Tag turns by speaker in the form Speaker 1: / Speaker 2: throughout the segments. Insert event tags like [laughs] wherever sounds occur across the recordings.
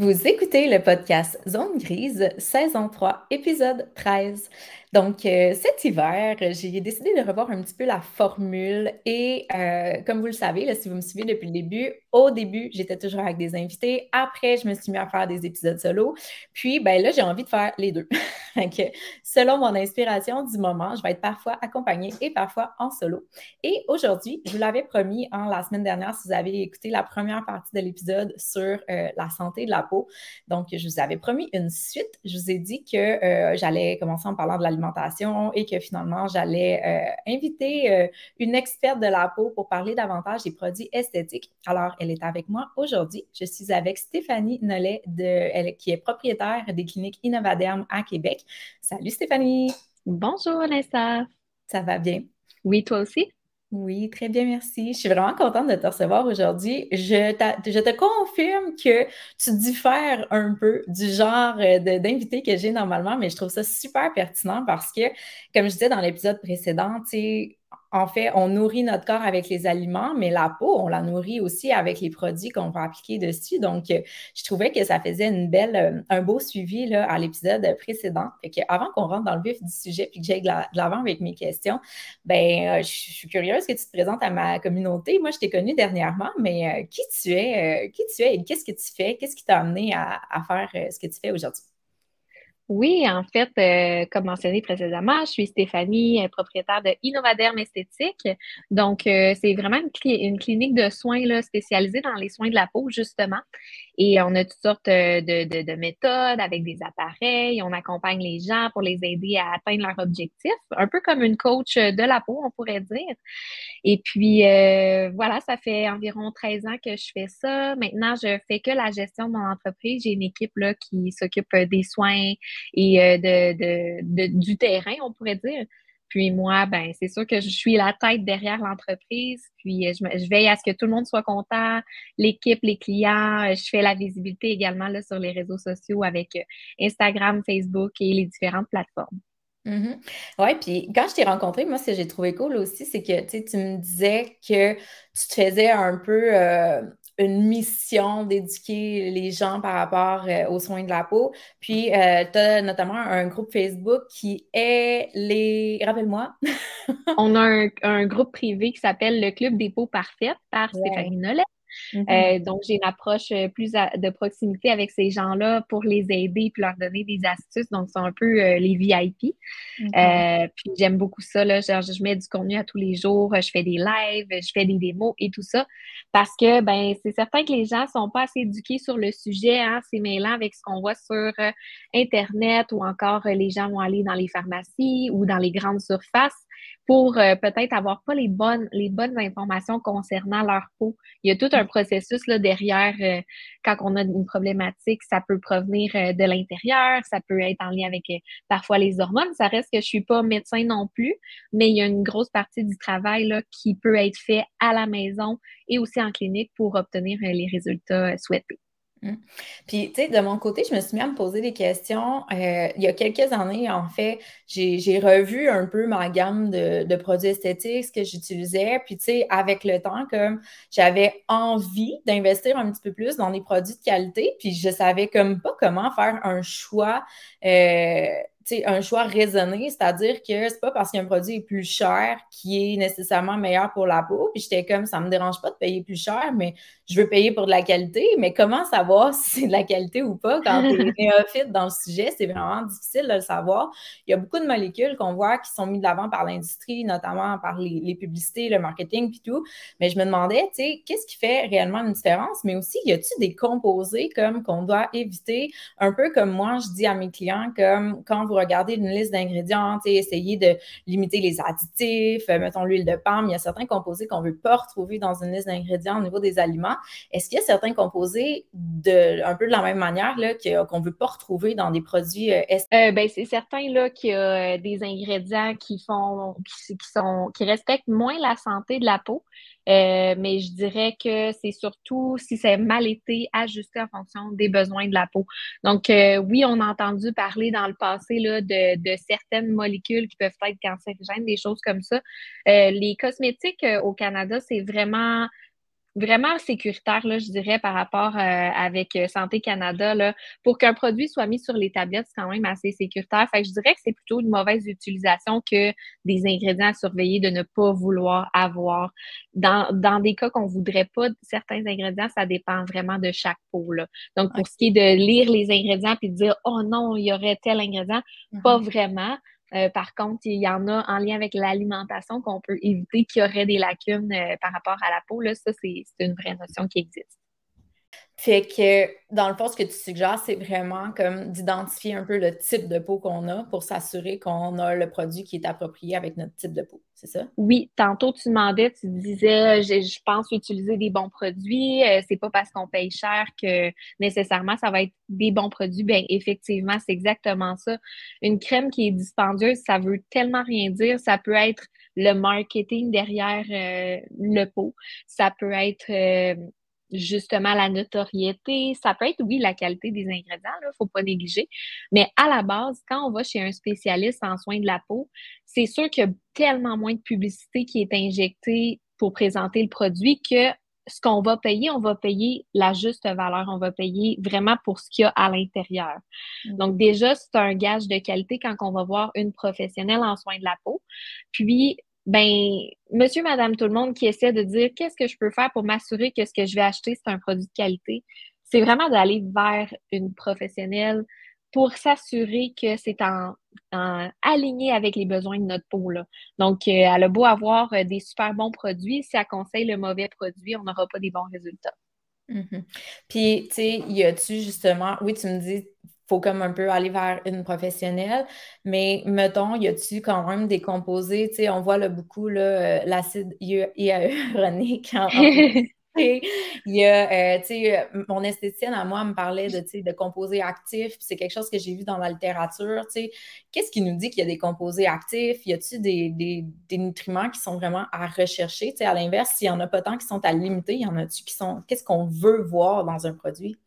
Speaker 1: Vous écoutez le podcast Zone Grise, saison 3, épisode 13. Donc, euh, cet hiver, j'ai décidé de revoir un petit peu la formule et euh, comme vous le savez, si vous me suivez depuis le début, au début, j'étais toujours avec des invités. Après, je me suis mis à faire des épisodes solo. Puis, ben là, j'ai envie de faire les deux. [laughs] Selon mon inspiration du moment, je vais être parfois accompagnée et parfois en solo. Et aujourd'hui, je vous l'avais promis en la semaine dernière, si vous avez écouté la première partie de l'épisode sur euh, la santé de la peau. Donc, je vous avais promis une suite. Je vous ai dit que j'allais commencer en parlant de et que finalement, j'allais euh, inviter euh, une experte de la peau pour parler davantage des produits esthétiques. Alors, elle est avec moi aujourd'hui. Je suis avec Stéphanie Nollet, de, elle, qui est propriétaire des cliniques Innovaderm à Québec. Salut Stéphanie!
Speaker 2: Bonjour Vanessa!
Speaker 1: Ça va bien?
Speaker 2: Oui, toi aussi?
Speaker 1: Oui, très bien, merci. Je suis vraiment contente de te recevoir aujourd'hui. Je, te confirme que tu diffères un peu du genre euh, d'invité que j'ai normalement, mais je trouve ça super pertinent parce que, comme je disais dans l'épisode précédent, tu sais, en fait, on nourrit notre corps avec les aliments, mais la peau, on la nourrit aussi avec les produits qu'on va appliquer dessus. Donc, euh, je trouvais que ça faisait euh, un beau suivi là, à l'épisode précédent. Que avant qu'on rentre dans le vif du sujet puis que j'aille de l'avant avec mes questions, ben, euh, je suis curieuse que tu te présentes à ma communauté. Moi, je t'ai connue dernièrement, mais qui tu es, qui tu es et qu'est-ce que tu fais? Qu'est-ce qui t'a amené à faire ce que tu fais aujourd'hui?
Speaker 2: Oui, en fait, euh, comme mentionné précédemment, je suis Stéphanie, propriétaire de Innovaderm Esthétique. Donc, euh, c'est vraiment une, clinique de soins là, spécialisée dans les soins de la peau, justement. Et on a toutes sortes de, méthodes avec des appareils. On accompagne les gens pour les aider à atteindre leur objectif, un peu comme une coach de la peau, on pourrait dire. Et puis, voilà, ça fait environ 13 ans que je fais ça. Maintenant, je fais que la gestion de mon entreprise. J'ai une équipe là, qui s'occupe des soins et euh, de, du terrain, on pourrait dire. Puis moi, ben c'est sûr que je suis la tête derrière l'entreprise. Puis euh, je, veille à ce que tout le monde soit content, l'équipe, les clients. Euh, je fais la visibilité également là, sur les réseaux sociaux avec Instagram, Facebook et les différentes plateformes.
Speaker 1: Mm-hmm. Oui, puis quand je t'ai rencontré, moi, ce que j'ai trouvé cool aussi, c'est que tu me disais que tu te faisais un peu une mission d'éduquer les gens par rapport euh, aux soins de la peau. Puis, euh, tu as notamment un groupe Facebook qui est les... Rappelle-moi. [laughs]
Speaker 2: On a un, groupe privé qui s'appelle le Club des peaux parfaites par Stéphanie Nollet. Mm-hmm. Euh, donc, j'ai une approche euh, plus de proximité avec ces gens-là pour les aider puis leur donner des astuces. Donc, c'est un peu euh, les VIP. Mm-hmm. puis, j'aime beaucoup ça. Là. Genre, je mets du contenu à tous les jours. Je fais des lives, je fais des démos et tout ça. Parce que, ben, c'est certain que les gens ne sont pas assez éduqués sur le sujet. Hein, c'est mêlant avec ce qu'on voit sur Internet ou encore les gens vont aller dans les pharmacies ou dans les grandes surfaces pour euh, peut-être avoir pas les bonnes, les bonnes informations concernant leur peau. Il y a tout un processus là, derrière euh, quand on a une problématique. Ça peut provenir euh, de l'intérieur, ça peut être en lien avec parfois les hormones. Ça reste que je suis pas médecin non plus, mais il y a une grosse partie du travail là, qui peut être fait à la maison et aussi en clinique pour obtenir les résultats souhaités.
Speaker 1: Mmh. Puis, tu sais, de mon côté, je me suis mis à me poser des questions. Euh, il y a quelques années, en fait, j'ai revu un peu ma gamme de, produits esthétiques, ce que j'utilisais. Puis, tu sais, avec le temps, comme j'avais envie d'investir un petit peu plus dans des produits de qualité, puis je savais comme pas comment faire un choix. Euh, un choix raisonné, c'est-à-dire que c'est pas parce qu'un produit est plus cher qui est nécessairement meilleur pour la peau. Puis j'étais comme, ça me dérange pas de payer plus cher, mais je veux payer pour de la qualité. Mais comment savoir [laughs] si c'est de la qualité ou pas quand tu es [laughs] néophyte dans le sujet? C'est vraiment difficile de le savoir. Il y a beaucoup de molécules qu'on voit qui sont mises de l'avant par l'industrie, notamment par les, publicités, le marketing, puis tout. Mais je me demandais, tu sais, qu'est-ce qui fait réellement une différence? Mais aussi, y a-t-il des composés comme qu'on doit éviter? Un peu comme moi, je dis à mes clients, comme quand vous regarder une liste d'ingrédients, essayer de limiter les additifs, euh, mettons l'huile de palme. Il y a certains composés qu'on ne veut pas retrouver dans une liste d'ingrédients au niveau des aliments. Est-ce qu'il y a certains composés de un peu de la même manière qu'on ne veut pas retrouver dans des produits euh,
Speaker 2: euh, ben, c'est certain là, qu'il y a des ingrédients qui font qui, sont qui respectent moins la santé de la peau. Euh, mais je dirais que c'est surtout si c'est mal été ajusté en fonction des besoins de la peau. Donc, euh, oui, on a entendu parler dans le passé là, de, de, certaines molécules qui peuvent être cancérigènes, des choses comme ça. Euh, les cosmétiques au Canada, c'est vraiment vraiment sécuritaire, là, je dirais, par rapport euh, avec euh, Santé Canada. Là, pour qu'un produit soit mis sur les tablettes, c'est quand même assez sécuritaire. Fait que je dirais que c'est plutôt une mauvaise utilisation que des ingrédients à surveiller de ne pas vouloir avoir. Dans, dans des cas qu'on voudrait pas certains ingrédients, ça dépend vraiment de chaque peau. Là. Donc, pour ce qui est de lire les ingrédients puis de dire Oh non, il y aurait tel ingrédient, pas mm-hmm. vraiment. Euh, par contre, il y en a en lien avec l'alimentation qu'on peut éviter qu'il y aurait des lacunes euh, par rapport à la peau. Là, ça, c'est une vraie notion qui existe.
Speaker 1: Fait que, dans le fond, ce que tu suggères, c'est vraiment comme d'identifier un peu le type de peau qu'on a pour s'assurer qu'on a le produit qui est approprié avec notre type de peau. C'est ça?
Speaker 2: Oui, tantôt tu demandais, tu disais, je, pense utiliser des bons produits. Euh, c'est pas parce qu'on paye cher que nécessairement ça va être des bons produits. Bien, effectivement, c'est exactement ça. Une crème qui est dispendieuse, ça veut tellement rien dire. Ça peut être le marketing derrière euh, le pot. Ça peut être euh, justement la notoriété. Ça peut être, oui, la qualité des ingrédients, il ne faut pas négliger. Mais à la base, quand on va chez un spécialiste en soins de la peau, c'est sûr qu'il y a tellement moins de publicité qui est injectée pour présenter le produit que ce qu'on va payer, on va payer la juste valeur. On va payer vraiment pour ce qu'il y a à l'intérieur. Mm. Donc, déjà, c'est un gage de qualité quand on va voir une professionnelle en soins de la peau. Puis, ben, monsieur, madame, tout le monde qui essaie de dire qu'est-ce que je peux faire pour m'assurer que ce que je vais acheter, c'est un produit de qualité, c'est vraiment d'aller vers une professionnelle pour s'assurer que c'est en, aligné avec les besoins de notre peau. Là. Donc, euh, elle a beau avoir euh, des super bons produits, si elle conseille le mauvais produit, on n'aura pas des bons résultats.
Speaker 1: Mm-hmm. Puis, tu sais, y a-tu justement, oui, tu me dis, faut comme un peu aller vers une professionnelle. Mais mettons, y a-tu quand même des composés, tu sais, on voit là, beaucoup euh, l'acide hyaluronique en, [laughs] il y a, euh, tu sais, mon esthéticienne à moi me parlait de, de composés actifs. C'est quelque chose que j'ai vu dans la littérature. Tu sais, qu'est-ce qui nous dit qu'il y a des composés actifs? Y a-t-il des, des, nutriments qui sont vraiment à rechercher? Tu sais, à l'inverse, s'il y en a pas tant qui sont à limiter, y en a-tu qui sont. Qu'est-ce qu'on veut voir dans un produit?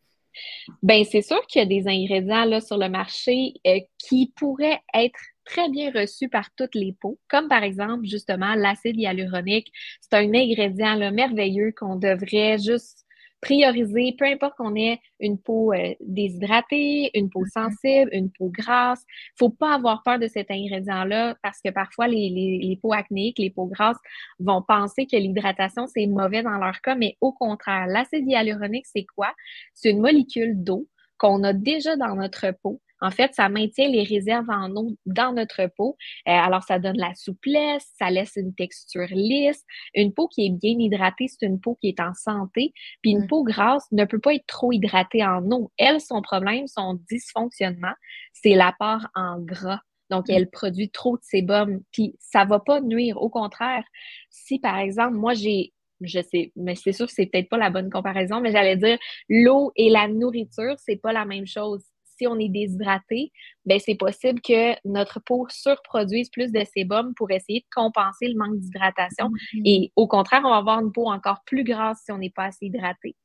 Speaker 2: Ben, c'est sûr qu'il y a des ingrédients sur le marché euh, qui pourraient être très bien reçus par toutes les peaux, comme par exemple justement l'acide hyaluronique. C'est un ingrédient merveilleux qu'on devrait juste prioriser, peu importe qu'on ait une peau euh, déshydratée, une peau mm-hmm. sensible, une peau grasse. faut pas avoir peur de cet ingrédient-là parce que parfois les, les, les, peaux acnéiques, les peaux grasses vont penser que l'hydratation, c'est mauvais dans leur cas, mais au contraire, l'acide hyaluronique, c'est quoi? C'est une molécule d'eau qu'on a déjà dans notre peau en fait, ça maintient les réserves en eau dans notre peau. Euh, alors, ça donne la souplesse, ça laisse une texture lisse. Une peau qui est bien hydratée, c'est une peau qui est en santé. Puis une mm. peau grasse ne peut pas être trop hydratée en eau. Elle, son problème, son dysfonctionnement, c'est l'apport en gras. Donc, mm. elle produit trop de sébum, puis ça va pas nuire. Au contraire, si par exemple, moi, j'ai je sais, mais c'est sûr que c'est peut-être pas la bonne comparaison, mais j'allais dire l'eau et la nourriture, c'est pas la même chose si on est déshydraté, ben c'est possible que notre peau surproduise plus de sébum pour essayer de compenser le manque d'hydratation. Mm-hmm. Et au contraire, on va avoir une peau encore plus grasse si on n'est pas assez hydraté.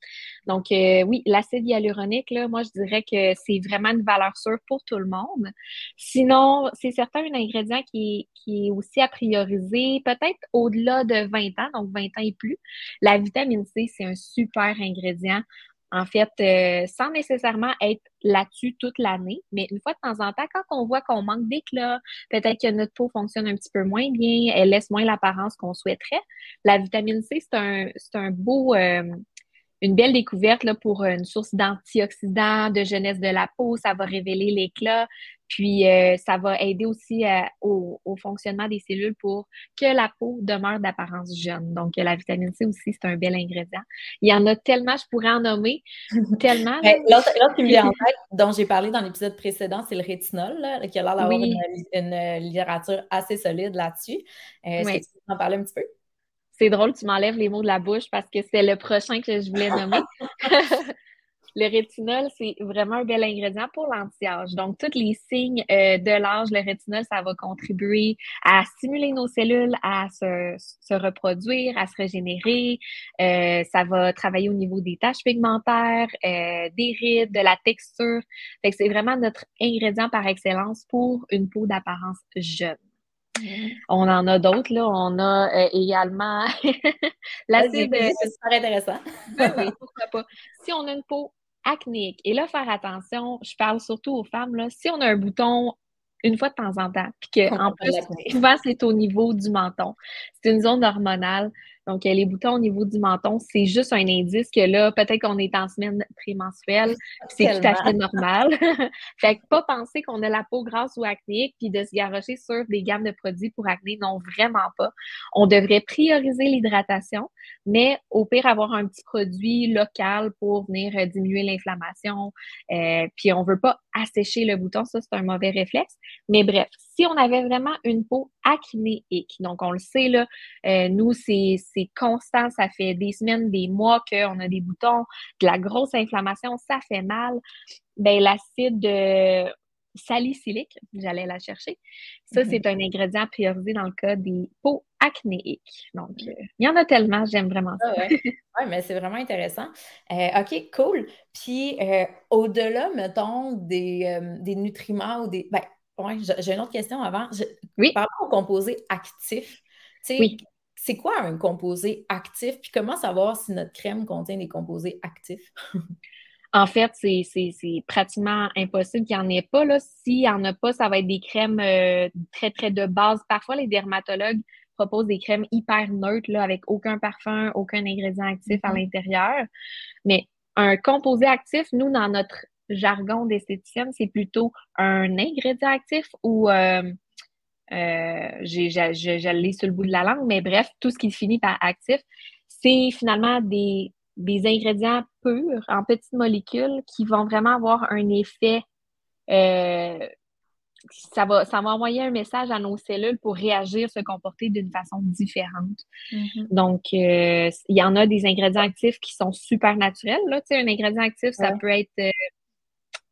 Speaker 2: Donc, euh, oui, l'acide hyaluronique, là, moi, je dirais que c'est vraiment une valeur sûre pour tout le monde. Sinon, c'est certain un ingrédient qui, qui est aussi à prioriser, peut-être au-delà de 20 ans, donc 20 ans et plus. La vitamine C, c'est un super ingrédient en fait, euh, sans nécessairement être là-dessus toute l'année, mais une fois de temps en temps, quand on voit qu'on manque d'éclat, peut-être que notre peau fonctionne un petit peu moins bien, elle laisse moins l'apparence qu'on souhaiterait, la vitamine C, c'est un, un beau, euh, une belle découverte là, pour une source d'antioxydants, de jeunesse de la peau. Ça va révéler l'éclat. Puis, euh, ça va aider aussi euh, au, fonctionnement des cellules pour que la peau demeure d'apparence jeune. Donc, la vitamine C aussi, c'est un bel ingrédient. Il y en a tellement, je pourrais en nommer [laughs] tellement.
Speaker 1: L'autre qui me vient en [laughs] tête, dont j'ai parlé dans l'épisode précédent, c'est le rétinol, qui a l'air d'avoir une, littérature assez solide là-dessus. Euh, est-ce que tu peux en parler un petit peu?
Speaker 2: C'est drôle, tu m'enlèves les mots de la bouche parce que c'est le prochain que je voulais nommer. [laughs] le rétinol, c'est vraiment un bel ingrédient pour l'anti-âge. Donc, tous les signes euh, de l'âge, le rétinol, ça va contribuer à stimuler nos cellules à se, reproduire, à se régénérer. Euh, ça va travailler au niveau des taches pigmentaires, euh, des rides, de la texture. Fait que c'est vraiment notre ingrédient par excellence pour une peau d'apparence jeune. On en a d'autres, là. On a euh, également [laughs]
Speaker 1: l'acide. C'est super intéressant.
Speaker 2: oui, pourquoi pas. Si on a une peau acnéique, et là, faire attention, je parle surtout aux femmes, là, si on a un bouton une fois de temps en temps, puis qu'en plus, souvent, c'est au niveau du menton. C'est une zone hormonale. Donc, les boutons au niveau du menton, c'est juste un indice que là, peut-être qu'on est en semaine prémenstruelle, c'est tout à fait normal. [laughs] fait que pas penser qu'on a la peau grasse ou acnéique, puis de se garrocher sur des gammes de produits pour acné, non, vraiment pas. On devrait prioriser l'hydratation, mais au pire, avoir un petit produit local pour venir euh, diminuer l'inflammation. Euh, puis on veut pas assécher le bouton, ça, c'est un mauvais réflexe. Mais bref, si on avait vraiment une peau acnéique, donc on le sait, là, euh, nous, c'est constant, ça fait des semaines, des mois qu'on a des boutons, de la grosse inflammation, ça fait mal, ben l'acide euh, salicylique, j'allais la chercher, ça, mhm. c'est un ingrédient priorisé dans le cas des peaux acnéiques. Donc, euh, il y en a tellement, j'aime vraiment ça.
Speaker 1: Ah oui, ouais, mais c'est vraiment intéressant. OK, cool. Puis, au-delà, mettons, des, des, nutriments ou des. Ben, oui, j'ai une autre question avant. oui. Par rapport au composé actif, oui. c'est quoi un composé actif? Puis comment savoir si notre crème contient des composés actifs?
Speaker 2: en fait, c'est pratiquement impossible qu'il n'y en ait pas. S'il n'y en a pas, ça va être des crèmes euh, très, très de base. Parfois, les dermatologues proposent des crèmes hyper neutres, là, avec aucun parfum, aucun ingrédient actif à mm-hmm. l'intérieur. Mais un composé actif, nous, dans notre jargon d'esthéticienne, c'est plutôt un ingrédient actif ou euh, euh, j'ai, je, sur le bout de la langue, mais bref, tout ce qui finit par actif, c'est finalement des, des ingrédients purs en petites molécules qui vont vraiment avoir un effet. Euh, ça, va, ça va envoyer un message à nos cellules pour réagir, se comporter d'une façon différente. Mm-hmm. Donc, il y en a des ingrédients actifs qui sont super naturels. Là. un ingrédient actif, ça peut être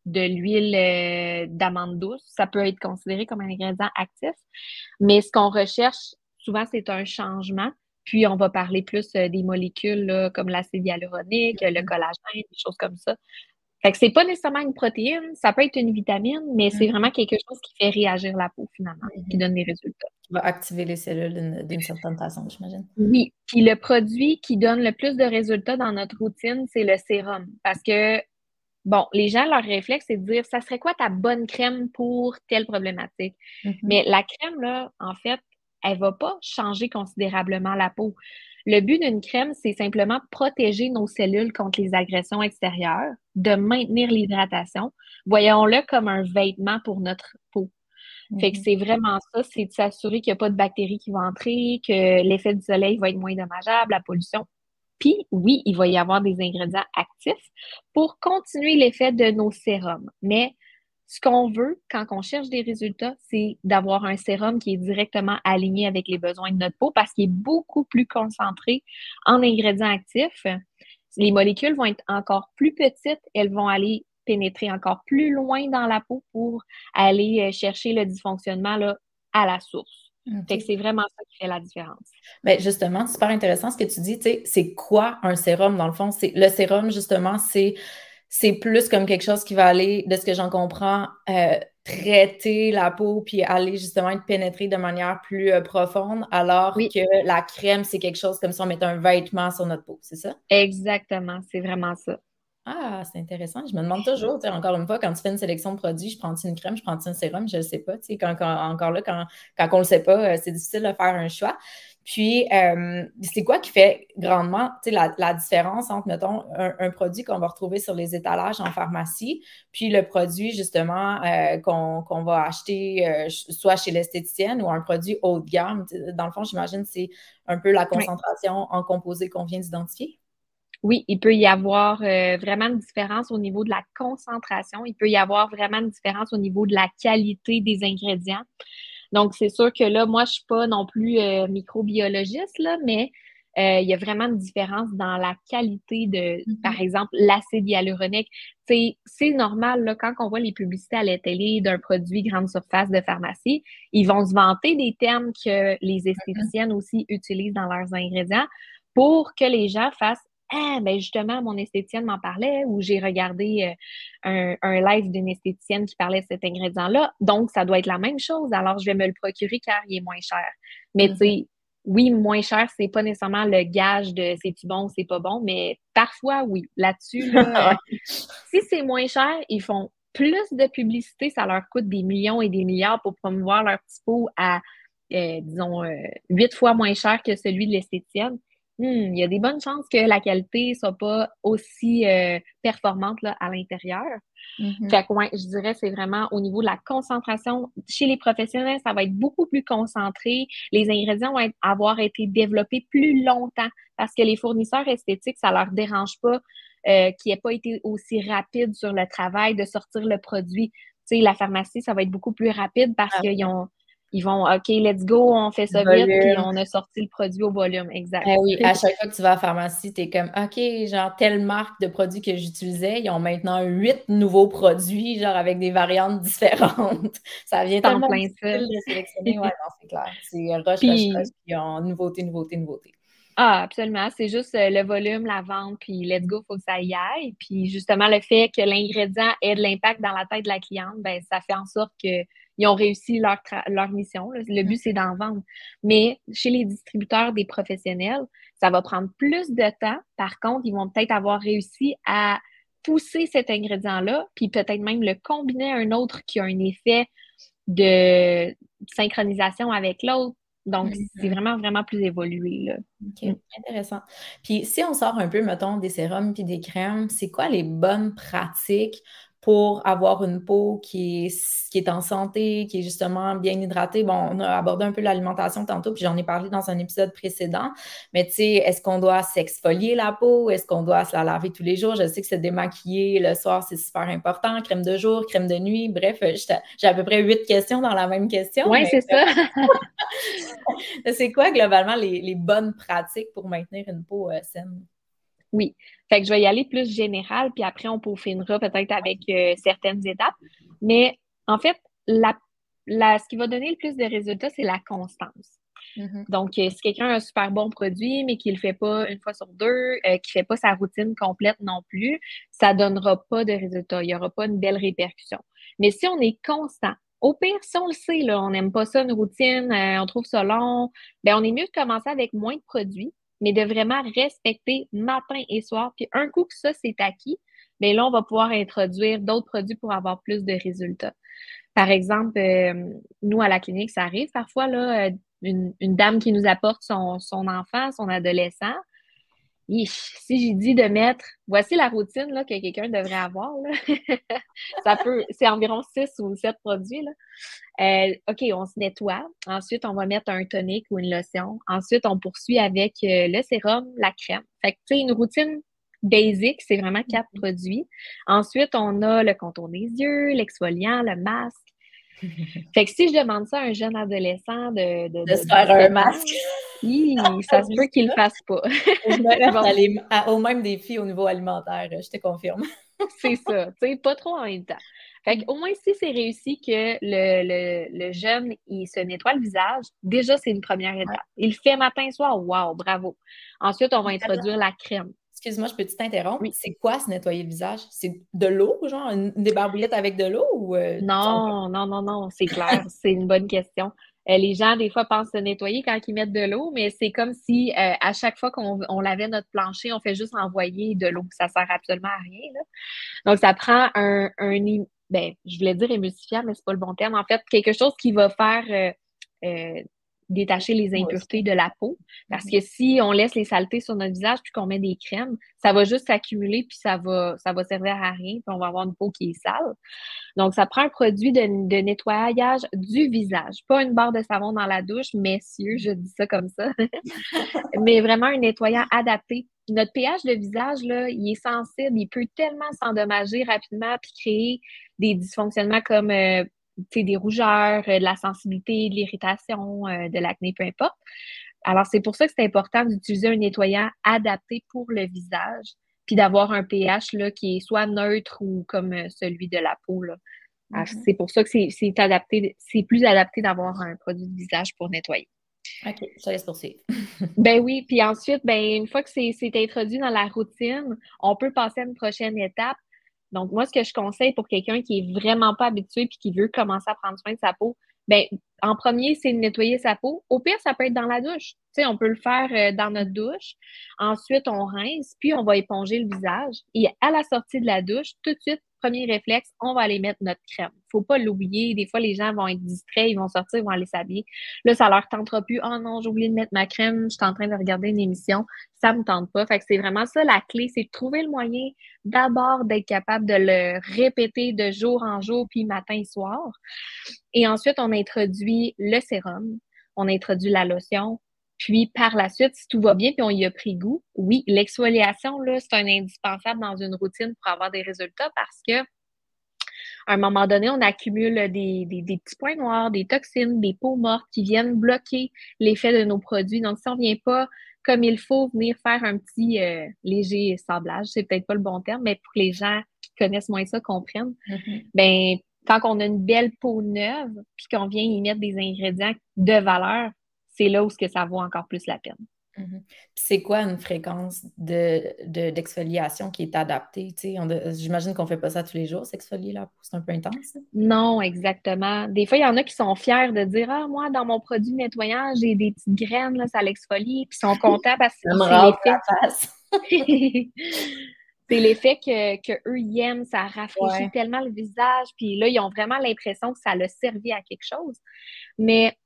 Speaker 2: de l'huile euh, d'amande douce. Ça peut être considéré comme un ingrédient actif. Mais ce qu'on recherche, souvent, c'est un changement. Puis, on va parler plus euh, des molécules comme l'acide hyaluronique, le mm-hmm. collagène, des choses comme ça. Fait que c'est pas nécessairement une protéine, ça peut être une vitamine, mais c'est mm-hmm. vraiment quelque chose qui fait réagir la peau finalement, qui mm-hmm. donne des résultats.
Speaker 1: Qui va activer les cellules d'une certaine façon, j'imagine.
Speaker 2: Oui. Puis le produit qui donne le plus de résultats dans notre routine, c'est le sérum. Parce que Bon, les gens, leur réflexe, c'est de dire, ça serait quoi ta bonne crème pour telle problématique? Mm-hmm. Mais la crème, là, en fait, elle va pas changer considérablement la peau. Le but d'une crème, c'est simplement protéger nos cellules contre les agressions extérieures, de maintenir l'hydratation. Voyons-le comme un vêtement pour notre peau. Fait que mm-hmm. c'est vraiment ça, c'est de s'assurer qu'il n'y a pas de bactéries qui vont entrer, que l'effet du soleil va être moins dommageable, la pollution. Puis oui, il va y avoir des ingrédients actifs pour continuer l'effet de nos sérums. Mais ce qu'on veut quand on cherche des résultats, c'est d'avoir un sérum qui est directement aligné avec les besoins de notre peau parce qu'il est beaucoup plus concentré en ingrédients actifs. Les molécules vont être encore plus petites, elles vont aller pénétrer encore plus loin dans la peau pour aller chercher le dysfonctionnement à la source. C'est vraiment ça qui fait la différence.
Speaker 1: Bien, justement, super intéressant ce que tu dis. C'est quoi un sérum dans le fond? Le sérum, justement, c'est c'est plus comme quelque chose qui va aller, de ce que j'en comprends, euh, traiter la peau puis aller justement être pénétré de manière plus euh, profonde, alors que la crème, c'est quelque chose comme si on mettait un vêtement sur notre peau, c'est ça?
Speaker 2: Exactement, c'est vraiment ça.
Speaker 1: Ah, c'est intéressant. Je me demande toujours, encore une fois, quand tu fais une sélection de produits, je prends-tu une crème, je prends-tu un sérum, je ne sais pas. Quand, encore là, quand, quand on ne le sait pas, euh, c'est difficile de faire un choix. Puis, euh, c'est quoi qui fait grandement la, la différence entre, mettons, un, produit qu'on va retrouver sur les étalages en pharmacie, puis le produit, justement, euh, qu'on va acheter soit chez l'esthéticienne ou un produit haut de gamme? Dans le fond, j'imagine c'est un peu la concentration en composé qu'on vient d'identifier?
Speaker 2: Oui, il peut y avoir euh, vraiment une différence au niveau de la concentration. Il peut y avoir vraiment une différence au niveau de la qualité des ingrédients. Donc, c'est sûr que là, moi, je ne suis pas non plus euh, microbiologiste, là, mais euh, il y a vraiment une différence dans la qualité de, mm-hmm. par exemple, l'acide hyaluronique. C'est normal, là, quand on voit les publicités à la télé d'un produit grande surface de pharmacie, ils vont se vanter des termes que les mm-hmm. esthéticiennes aussi utilisent dans leurs ingrédients pour que les gens fassent ah, ben justement, mon esthéticienne m'en parlait ou j'ai regardé euh, un, live d'une esthéticienne qui parlait de cet ingrédient-là. Donc, ça doit être la même chose. Alors, je vais me le procurer car il est moins cher. Mais tu sais, mm-hmm. oui, moins cher, c'est pas nécessairement le gage de c'est-tu bon ou c'est pas bon, mais parfois, oui. Là-dessus, [laughs] si c'est moins cher, ils font plus de publicité, ça leur coûte des millions et des milliards pour promouvoir leur petit pot à, euh, disons, euh, huit fois moins cher que celui de l'esthéticienne. Hmm, il y a des bonnes chances que la qualité soit pas aussi euh, performante là, à l'intérieur. Mm-hmm. Fait que, ouais, je dirais c'est vraiment au niveau de la concentration. Chez les professionnels, ça va être beaucoup plus concentré. Les ingrédients vont avoir été développés plus longtemps parce que les fournisseurs esthétiques, ça leur dérange pas euh, qu'il n'ait pas été aussi rapide sur le travail de sortir le produit. Tu sais, la pharmacie, ça va être beaucoup plus rapide parce ah qu'ils ont ils vont OK, let's go, on fait ça vite, puis on a sorti le produit au volume. Exact.
Speaker 1: Eh oui, à chaque fois que tu vas à la pharmacie, tu es comme OK, genre telle marque de produits que j'utilisais, ils ont maintenant huit nouveaux produits, genre avec des variantes [laughs] différentes. ça vient tellement plein difficile de sélectionner. Ouais, non, c'est clair. C'est rush, rush, rush, puis en nouveauté, nouveauté, nouveauté.
Speaker 2: Ah, absolument. C'est juste euh, le volume, la vente, puis let's go, faut que ça y aille. Puis justement, le fait que l'ingrédient ait de l'impact dans la tête de la cliente, ben ça fait en sorte que ils ont réussi leur, leur mission. Le but, c'est d'en vendre. Mais chez les distributeurs des professionnels, ça va prendre plus de temps. Par contre, ils vont peut-être avoir réussi à pousser cet ingrédient-là, puis peut-être même le combiner à un autre qui a un effet de synchronisation avec l'autre. Donc, mm-hmm. c'est vraiment, vraiment plus évolué. Là.
Speaker 1: OK, mm. intéressant. Puis, si on sort un peu, mettons, des sérums puis des crèmes, c'est quoi les bonnes pratiques pour avoir une peau qui est, qui est en santé, qui est justement bien hydratée. Bon, on a abordé un peu l'alimentation tantôt, puis j'en ai parlé dans un épisode précédent. Mais tu sais, est-ce qu'on doit s'exfolier la peau? Est-ce qu'on doit se la laver tous les jours? Je sais que se démaquiller le soir, c'est super important. Crème de jour, crème de nuit. Bref, j'ai à peu près huit questions dans la même question.
Speaker 2: Oui, c'est ça. [laughs]
Speaker 1: c'est quoi globalement les, bonnes pratiques pour maintenir une peau euh, saine?
Speaker 2: Oui. Fait que je vais y aller plus général, puis après, on peaufinera peut-être avec euh, certaines étapes. Mais en fait, la, la, ce qui va donner le plus de résultats, c'est la constance. Mm-hmm. Donc, euh, si quelqu'un a un super bon produit, mais qu'il ne le fait pas une fois sur deux, euh, qui ne fait pas sa routine complète non plus, ça ne donnera pas de résultats. Il n'y aura pas une belle répercussion. Mais si on est constant, au pire, si on le sait, là, on n'aime pas ça, une routine, on trouve ça long, bien, on est mieux de commencer avec moins de produits, mais de vraiment respecter matin et soir. Puis un coup que ça, c'est acquis, bien là, on va pouvoir introduire d'autres produits pour avoir plus de résultats. Par exemple, euh, nous, à la clinique, ça arrive parfois, là, euh, une, dame qui nous apporte son enfant, son adolescent, si j'ai dit de mettre, voici la routine là, que quelqu'un devrait avoir, là. [laughs] ça peut, c'est environ six ou sept produits. Là. Euh, OK, on se nettoie. Ensuite, on va mettre un tonique ou une lotion. Ensuite, on poursuit avec euh, le sérum, la crème. Fait que, tu sais, une routine basic, c'est vraiment quatre mm-hmm. produits. Ensuite, on a le contour des yeux, l'exfoliant, le masque. Fait que si je demande ça à un jeune adolescent de,
Speaker 1: de, se faire un masque,
Speaker 2: ça se peut qu'il le fasse pas.
Speaker 1: je me [laughs] au même défi au niveau alimentaire, je te confirme. [laughs]
Speaker 2: c'est ça, tu sais, pas trop en même temps. Fait qu'au moins, si c'est réussi que le, le, jeune, il se nettoie le visage, déjà, c'est une première étape. Il le fait matin, soir, wow, bravo. Ensuite, on va introduire la crème.
Speaker 1: Excuse-moi, je peux t'interrompre? Oui. C'est quoi se nettoyer le visage? C'est de l'eau, genre des barbouillettes avec de l'eau ou. Euh,
Speaker 2: non, non, non, non, c'est clair. [laughs] c'est une bonne question. Euh, les gens, des fois, pensent se nettoyer quand ils mettent de l'eau, mais c'est comme si euh, à chaque fois qu'on lavait notre plancher, on fait juste envoyer de l'eau. Ça sert absolument à rien. Donc, ça prend un, un ben, je voulais dire émulsifiant, mais c'est pas le bon terme. En fait, quelque chose qui va faire détacher les impuretés de la peau. Parce mhm. que si on laisse les saletés sur notre visage puis qu'on met des crèmes, ça va juste s'accumuler puis ça va, ça va servir à rien puis on va avoir une peau qui est sale. Donc, ça prend un produit de, nettoyage du visage. Pas une barre de savon dans la douche, messieurs, je dis ça comme ça. [laughs] mais vraiment un nettoyant adapté. Notre pH de visage, là, il est sensible, il peut tellement s'endommager rapidement puis créer des dysfonctionnements comme euh, des rougeurs, euh, de la sensibilité, de l'irritation, euh, de l'acné, peu importe. Alors, c'est pour ça que c'est important d'utiliser un nettoyant adapté pour le visage, puis d'avoir un pH là, qui est soit neutre ou comme euh, celui de la peau. Là. Mm-hmm. C'est pour ça que c'est adapté, c'est plus adapté d'avoir un produit de visage pour nettoyer.
Speaker 1: OK, ça laisse poursuivre. [laughs]
Speaker 2: ben oui, puis ensuite, ben, une fois que c'est introduit dans la routine, on peut passer à une prochaine étape donc, moi, ce que je conseille pour quelqu'un qui est vraiment pas habitué et qui veut commencer à prendre soin de sa peau, ben, en premier, c'est de nettoyer sa peau. Au pire, ça peut être dans la douche. Tu sais, on peut le faire euh, dans notre douche. Ensuite, on rince, puis on va éponger le visage. Et à la sortie de la douche, tout de suite, premier réflexe, on va aller mettre notre crème. Faut pas l'oublier. Des fois, les gens vont être distraits, ils vont sortir, ils vont aller s'habiller. Là, ça leur tentera plus. Oh non, j'ai oublié de mettre ma crème, je suis en train de regarder une émission. Ça me tente pas. Fait que c'est vraiment ça la clé, c'est de trouver le moyen d'abord d'être capable de le répéter de jour en jour, puis matin et soir. Et ensuite, on introduit le sérum, on introduit la lotion, puis par la suite, si tout va bien, puis on y a pris goût, oui, l'exfoliation, là, c'est un indispensable dans une routine pour avoir des résultats parce que à un moment donné, on accumule des, des, des, petits points noirs, des toxines, des peaux mortes qui viennent bloquer l'effet de nos produits. Donc, si on ne vient pas comme il faut venir faire un petit euh, léger sablage, c'est peut-être pas le bon terme, mais pour que les gens qui connaissent moins ça comprennent, mm-hmm. ben quand on a une belle peau neuve, puis qu'on vient y mettre des ingrédients de valeur, c'est là où ce que ça vaut encore plus la peine.
Speaker 1: Mhm. C'est quoi une fréquence d'exfoliation de, qui est adaptée? J'imagine qu'on ne fait pas ça tous les jours, s'exfolier la peau, c'est un peu intense.
Speaker 2: Non, exactement. Des fois, il y en a qui sont fiers de dire Ah, moi, dans mon produit nettoyant, j'ai des petites graines, là, ça l'exfolie, puis ils sont contents parce que c'est l'effet. [laughs] c'est l'effet que, que, eux aiment, ça rafraîchit tellement le visage, puis là, ils ont vraiment l'impression que ça a servi à quelque chose. Mais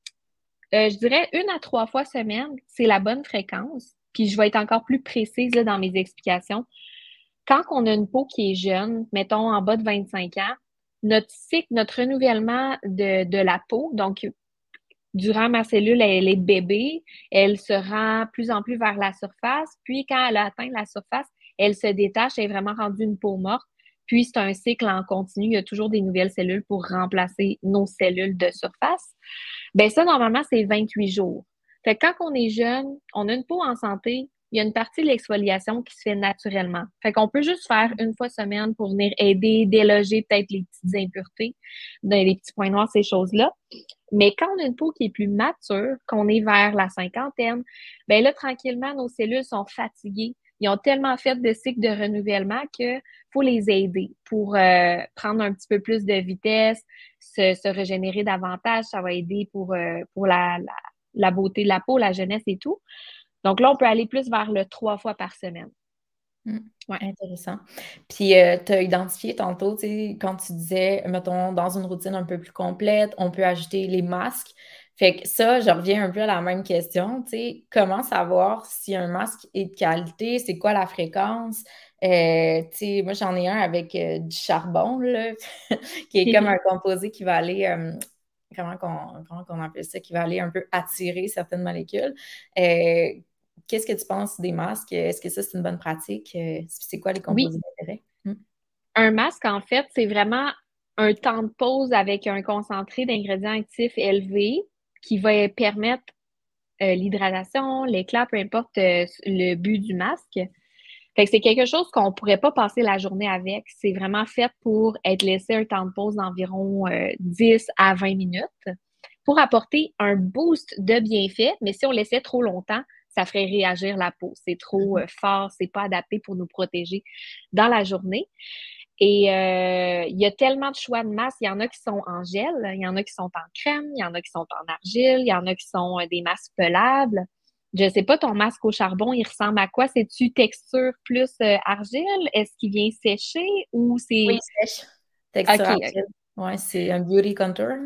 Speaker 2: je dirais une à trois fois semaine, c'est la bonne fréquence. Puis je vais être encore plus précise dans mes explications. Quand on a une peau qui est jeune, mettons en bas de 25 ans, notre cycle, notre renouvellement de, de la peau, donc durant ma cellule, elle est bébé, elle se rend plus en plus vers la surface, puis quand elle atteint la surface, elle se détache, elle est vraiment rendue une peau morte. Puis c'est un cycle en continu, il y a toujours des nouvelles cellules pour remplacer nos cellules de surface. Ben ça, normalement, c'est 28 jours. Fait que quand on est jeune, on a une peau en santé, il y a une partie de l'exfoliation qui se fait naturellement. Fait qu'on peut juste faire une fois semaine pour venir aider, déloger peut-être les petites impuretés, les petits points noirs, ces choses-là. Mais quand on a une peau qui est plus mature, qu'on est vers la cinquantaine, ben là, tranquillement, nos cellules sont fatiguées. Ils ont tellement fait de cycles de renouvellement que faut les aider pour euh, prendre un petit peu plus de vitesse, se, régénérer davantage. Ça va aider pour, euh, pour la, la, beauté de la peau, la jeunesse et tout. Donc là, on peut aller plus vers le trois fois par semaine.
Speaker 1: Mmh. Ouais. Intéressant. Puis, euh, tu as identifié tantôt, quand tu disais, mettons, dans une routine un peu plus complète, on peut ajouter les masques. Fait que ça, je reviens un peu à la même question, tu sais, comment savoir si un masque est de qualité, c'est quoi la fréquence? Euh, moi, j'en ai un avec euh, du charbon, là, [laughs] qui est comme [laughs] un composé qui va aller, euh, comment, on, appelle ça, qui va aller un peu attirer certaines molécules. Qu'est-ce que tu penses des masques? Est-ce que ça, c'est une bonne pratique? c'est quoi les composés d'intérêt? Hmm?
Speaker 2: Un masque, en fait, c'est vraiment un temps de pause avec un concentré d'ingrédients actifs élevé qui va permettre euh, l'hydratation, l'éclat, peu importe euh, le but du masque. Fait que c'est quelque chose qu'on pourrait pas passer la journée avec. C'est vraiment fait pour être laissé un temps de pause d'environ 10 euh, à 20 minutes pour apporter un boost de bienfaits, mais si on laissait trop longtemps, ça ferait réagir la peau. C'est trop mm-hmm. fort, c'est pas adapté pour nous protéger dans la journée. Et euh, il y a tellement de choix de masques. Il y en a qui sont en gel, il y en a qui sont en crème, il y en a qui sont en argile, il y en a qui sont des masques pelables. Je sais pas, ton masque au charbon, il ressemble à quoi? C'est-tu texture plus euh, argile? Est-ce qu'il vient sécher ou c'est.
Speaker 1: Oui, sèche. Texture argile. Oui, c'est un beauty contour.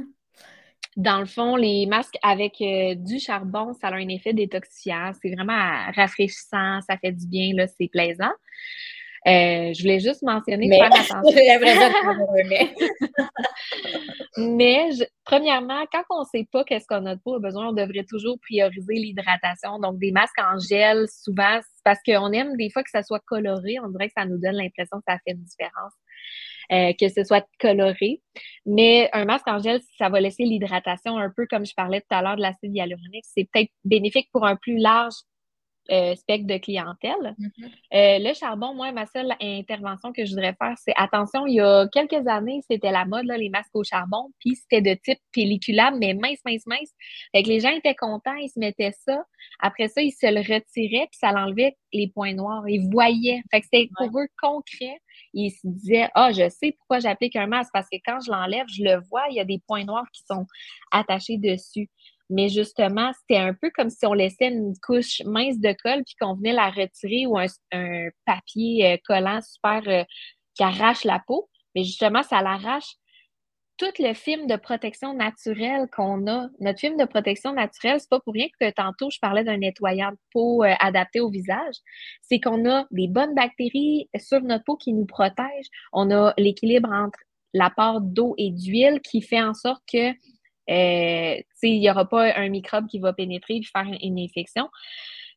Speaker 2: Dans le fond, les masques avec euh, du charbon, ça a un effet détoxifiant. C'est vraiment rafraîchissant, ça fait du bien, là, c'est plaisant. Euh, je voulais juste mentionner
Speaker 1: mais, faire attention. [laughs]
Speaker 2: mais [laughs] premièrement, quand on ne sait pas qu'est-ce qu'on a de peau a besoin, on devrait toujours prioriser l'hydratation. Donc, des masques en gel, souvent, parce qu'on aime des fois que ça soit coloré. On dirait que ça nous donne l'impression que ça fait une différence. Euh, que ce soit coloré. Mais un masque en gel, ça va laisser l'hydratation un peu comme je parlais tout à l'heure de l'acide hyaluronique. C'est peut-être bénéfique pour un plus large euh, spectre de clientèle. Mm-hmm. Euh, le charbon, moi, ma seule intervention que je voudrais faire, c'est attention, il y a quelques années, c'était la mode, là, les masques au charbon, puis c'était de type pelliculable, mais mince, mince, mince. Fait que les gens étaient contents, ils se mettaient ça. Après ça, ils se le retiraient, puis ça l'enlevait les points noirs. Ils voyaient. Fait que c'était pour eux concret. Ils se disaient, ah, je sais pourquoi j'applique un masque, parce que quand je l'enlève, je le vois, il y a des points noirs qui sont attachés dessus. Mais justement, c'était un peu comme si on laissait une couche mince de colle puis qu'on venait la retirer ou un, papier euh, collant super euh, qui arrache la peau. Mais justement, ça l'arrache tout le film de protection naturelle qu'on a. Notre film de protection naturelle, c'est pas pour rien que tantôt je parlais d'un nettoyant de peau euh, adapté au visage. C'est qu'on a des bonnes bactéries sur notre peau qui nous protègent. On a l'équilibre entre l'apport d'eau et d'huile qui fait en sorte que euh, il n'y aura pas un microbe qui va pénétrer et faire une infection.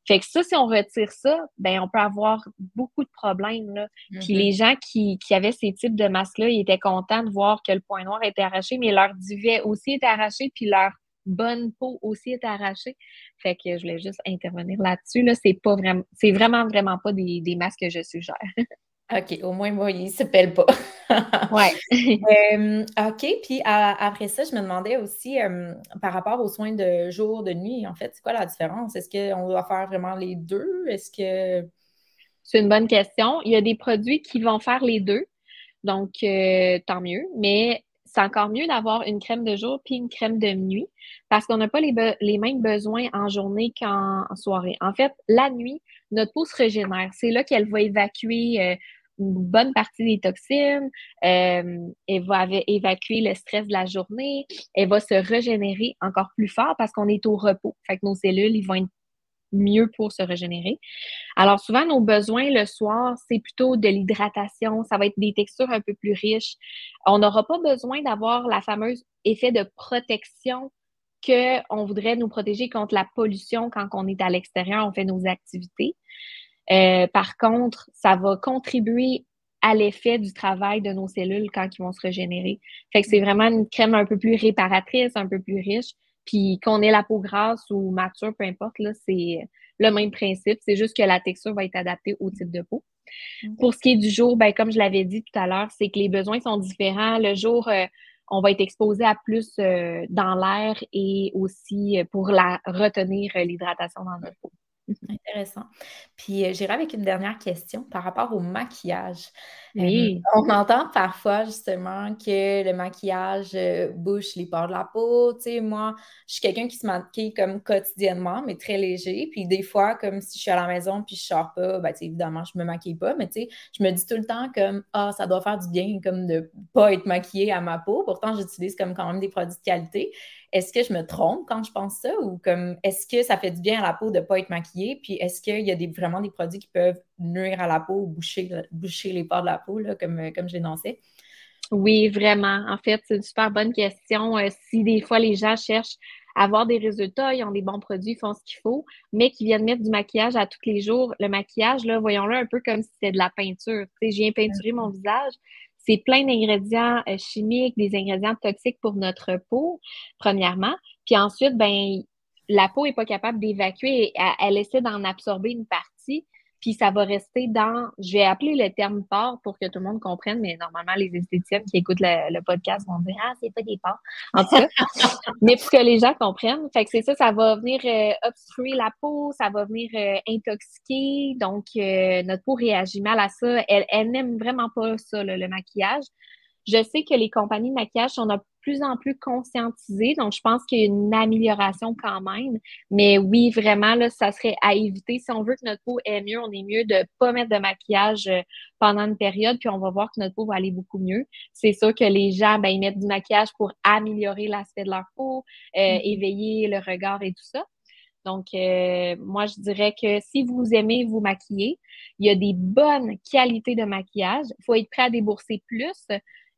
Speaker 2: Fait que ça, si on retire ça, ben on peut avoir beaucoup de problèmes. Là. Puis mm-hmm. les gens qui, qui, avaient ces types de masques-là, ils étaient contents de voir que le point noir était arraché, mais leur duvet aussi était arraché, puis leur bonne peau aussi était arrachée. Fait que je voulais juste intervenir là-dessus. Là. C'est pas vraiment, c'est vraiment, vraiment pas des, des masques que je suggère. [laughs]
Speaker 1: OK, au moins, moi, il ne s'appelle pas. [laughs]
Speaker 2: ouais.
Speaker 1: OK, puis après ça, je me demandais aussi par rapport aux soins de jour, de nuit, en fait, c'est quoi la différence? Est-ce qu'on doit faire vraiment les deux? Est-ce que.
Speaker 2: C'est une bonne question. Il y a des produits qui vont faire les deux, donc euh, tant mieux, mais c'est encore mieux d'avoir une crème de jour puis une crème de nuit parce qu'on n'a pas les, les, mêmes besoins en journée qu'en soirée. En fait, la nuit, notre peau se régénère. C'est là qu'elle va évacuer euh, une bonne partie des toxines, euh, elle va évacuer le stress de la journée, elle va se régénérer encore plus fort parce qu'on est au repos. Fait que nos cellules, ils vont être mieux pour se régénérer. Alors souvent, nos besoins le soir, c'est plutôt de l'hydratation, ça va être des textures un peu plus riches. On n'aura pas besoin d'avoir la fameuse effet de protection qu'on voudrait nous protéger contre la pollution quand on est à l'extérieur, on fait nos activités. Euh, par contre, ça va contribuer à l'effet du travail de nos cellules quand ils vont se régénérer. Fait que c'est vraiment une crème un peu plus réparatrice, un peu plus riche. Puis qu'on ait la peau grasse ou mature, peu importe, là, c'est le même principe. C'est juste que la texture va être adaptée au type de peau. Pour ce qui est du jour, ben, comme je l'avais dit tout à l'heure, c'est que les besoins sont différents. Le jour, euh, on va être exposé à plus euh, dans l'air et aussi pour la retenir l'hydratation dans notre peau.
Speaker 1: Intéressant. Puis euh, j'irai avec une dernière question par rapport au maquillage.
Speaker 2: Euh,
Speaker 1: on entend parfois justement que le maquillage euh, bouche les pores de la peau. Tu sais, moi, je suis quelqu'un qui se maquille comme quotidiennement, mais très léger. Puis des fois, comme si je suis à la maison puis je sors pas, ben, évidemment, je me maquille pas, mais tu sais, je me dis tout le temps comme Ah, ça doit faire du bien comme de pas être maquillée à ma peau. Pourtant, j'utilise comme quand même des produits de qualité. Est-ce que je me trompe quand je pense ça? Ou comme est-ce que ça fait du bien à la peau de ne pas être maquillée? Puis est-ce qu'il y a vraiment des produits qui peuvent nuire à la peau ou boucher, les pores de la peau, comme, comme j'énonçais?
Speaker 2: Oui, vraiment. En fait, c'est une super bonne question. Euh, si des fois les gens cherchent à avoir des résultats, ils ont des bons produits, ils font ce qu'il faut, mais qui viennent mettre du maquillage à tous les jours, le maquillage, voyons-le un peu comme si c'était de la peinture. Je viens peinturer mon visage, c'est plein d'ingrédients euh, chimiques, des ingrédients toxiques pour notre peau, premièrement. Puis ensuite, ben, la peau n'est pas capable d'évacuer, elle, elle, essaie d'en absorber une partie. puis ça va rester dans, je vais appeler le terme port pour que tout le monde comprenne, mais normalement, les esthéticiennes qui écoutent le, podcast vont dire Ah, c'est pas des ports. En tout cas, [laughs] mais pour que les gens comprennent, fait que c'est ça, ça va venir euh, obstruer la peau, ça va venir euh, intoxiquer, donc euh, notre peau réagit mal à ça. Elle, elle n'aime vraiment pas ça, le maquillage. Je sais que les compagnies de maquillage sont plus en plus conscientisées, donc je pense qu'il y a une amélioration quand même. Mais oui, vraiment, là, ça serait à éviter. Si on veut que notre peau ait mieux, on est mieux de ne pas mettre de maquillage euh, pendant une période, puis on va voir que notre peau va aller beaucoup mieux. C'est sûr que les gens, ben, ils mettent du maquillage pour améliorer l'aspect de leur peau, euh, mm-hmm. éveiller le regard et tout ça. Donc, euh, moi, je dirais que si vous aimez vous maquiller, il y a des bonnes qualités de maquillage. Il faut être prêt à débourser plus.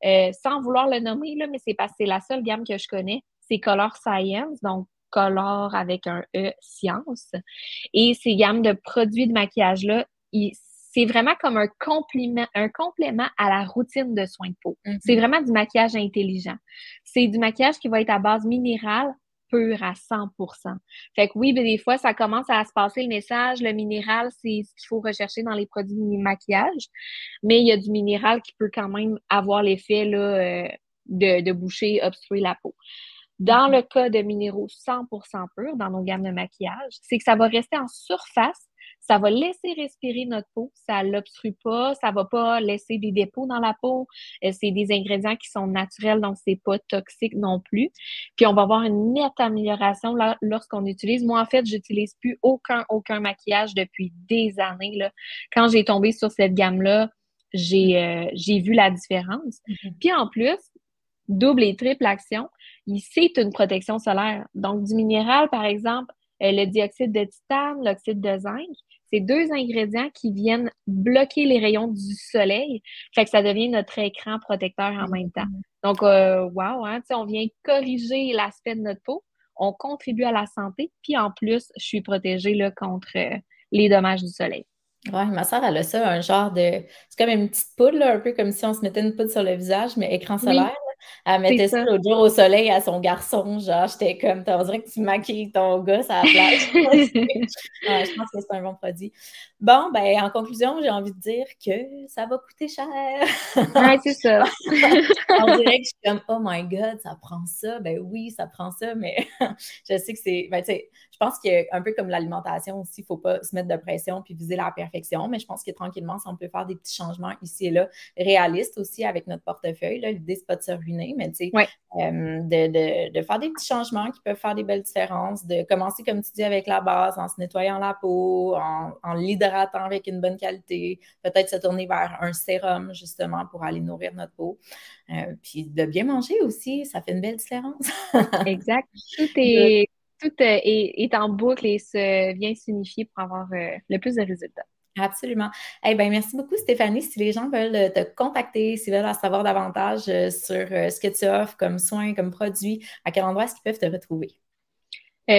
Speaker 2: Euh, sans vouloir le nommer, là, mais c'est parce que c'est la seule gamme que je connais. C'est Color Science, donc Color avec un E Science. Et ces gammes de produits de maquillage-là, c'est vraiment comme un complément, un complément à la routine de soins de peau. Mm-hmm. C'est vraiment du maquillage intelligent. C'est du maquillage qui va être à base minérale, pur à 100% Fait que oui, mais des fois, ça commence à se passer le message. Le minéral, c'est ce qu'il faut rechercher dans les produits de maquillage. Mais il y a du minéral qui peut quand même avoir l'effet là, euh, de, de boucher, obstruer la peau. Dans mm-hmm. le cas de minéraux 100% purs, dans nos gammes de maquillage, c'est que ça va rester en surface ça va laisser respirer notre peau, ça l'obstrue pas, ça va pas laisser des dépôts dans la peau. Euh, c'est des ingrédients qui sont naturels, donc c'est pas toxique non plus. Puis on va avoir une nette amélioration lorsqu'on utilise. Moi, en fait, j'utilise plus aucun, aucun maquillage depuis des années. Là. Quand j'ai tombé sur cette gamme-là, j'ai euh, j'ai vu la différence. Mm-hmm. Puis en plus, double et triple action, c'est une protection solaire. Donc, du minéral, par exemple, le dioxyde de titane, l'oxyde de zinc, c'est deux ingrédients qui viennent bloquer les rayons du soleil. Fait que ça devient notre écran protecteur en même temps. Donc, euh, wow, hein, on vient corriger l'aspect de notre peau. On contribue à la santé. Puis en plus, je suis protégée là, contre euh, les dommages du soleil.
Speaker 1: Oui, ma soeur, elle a ça, un genre de. C'est comme une petite poudre, un peu comme si on se mettait une poudre sur le visage, mais écran solaire. Elle mettait ça, l'autre jour au soleil à son garçon. Genre, j'étais comme, on dirait que tu maquilles ton gosse à la plage. [laughs] je pense que c'est un bon produit. Bon, ben, en conclusion, j'ai envie de dire que ça va coûter cher.
Speaker 2: oui, c'est ça. [laughs]
Speaker 1: on dirait que je suis comme, oh my God, ça prend ça. Ben oui, ça prend ça, mais [laughs] je sais que c'est. Ben, tu sais, je pense qu'un peu comme l'alimentation aussi, il ne faut pas se mettre de pression puis viser la perfection, mais je pense que tranquillement, si on peut faire des petits changements ici et là, réalistes aussi avec notre portefeuille, l'idée, c'est pas de se mais tu sais, euh, de, faire des petits changements qui peuvent faire des belles différences, de commencer, comme tu dis, avec la base, en se nettoyant la peau, en, l'hydratant avec une bonne qualité, peut-être se tourner vers un sérum, justement, pour aller nourrir notre peau. Euh, puis de bien manger aussi, ça fait une belle différence. [laughs]
Speaker 2: exact. Tout est, tout euh, est, en boucle et se vient s'unifier pour avoir le plus de résultats.
Speaker 1: Absolument. Eh ben, merci beaucoup, Stéphanie. Si les gens veulent euh, te contacter, s'ils veulent en savoir davantage euh, sur euh, ce que tu offres comme soins, comme produits, à quel endroit est-ce qu'ils peuvent te retrouver?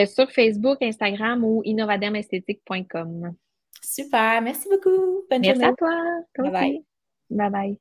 Speaker 2: sur Facebook, Instagram ou innovadermesthétique.com.
Speaker 1: Super. Merci beaucoup.
Speaker 2: Bonne
Speaker 1: merci
Speaker 2: à toi. Bye bye.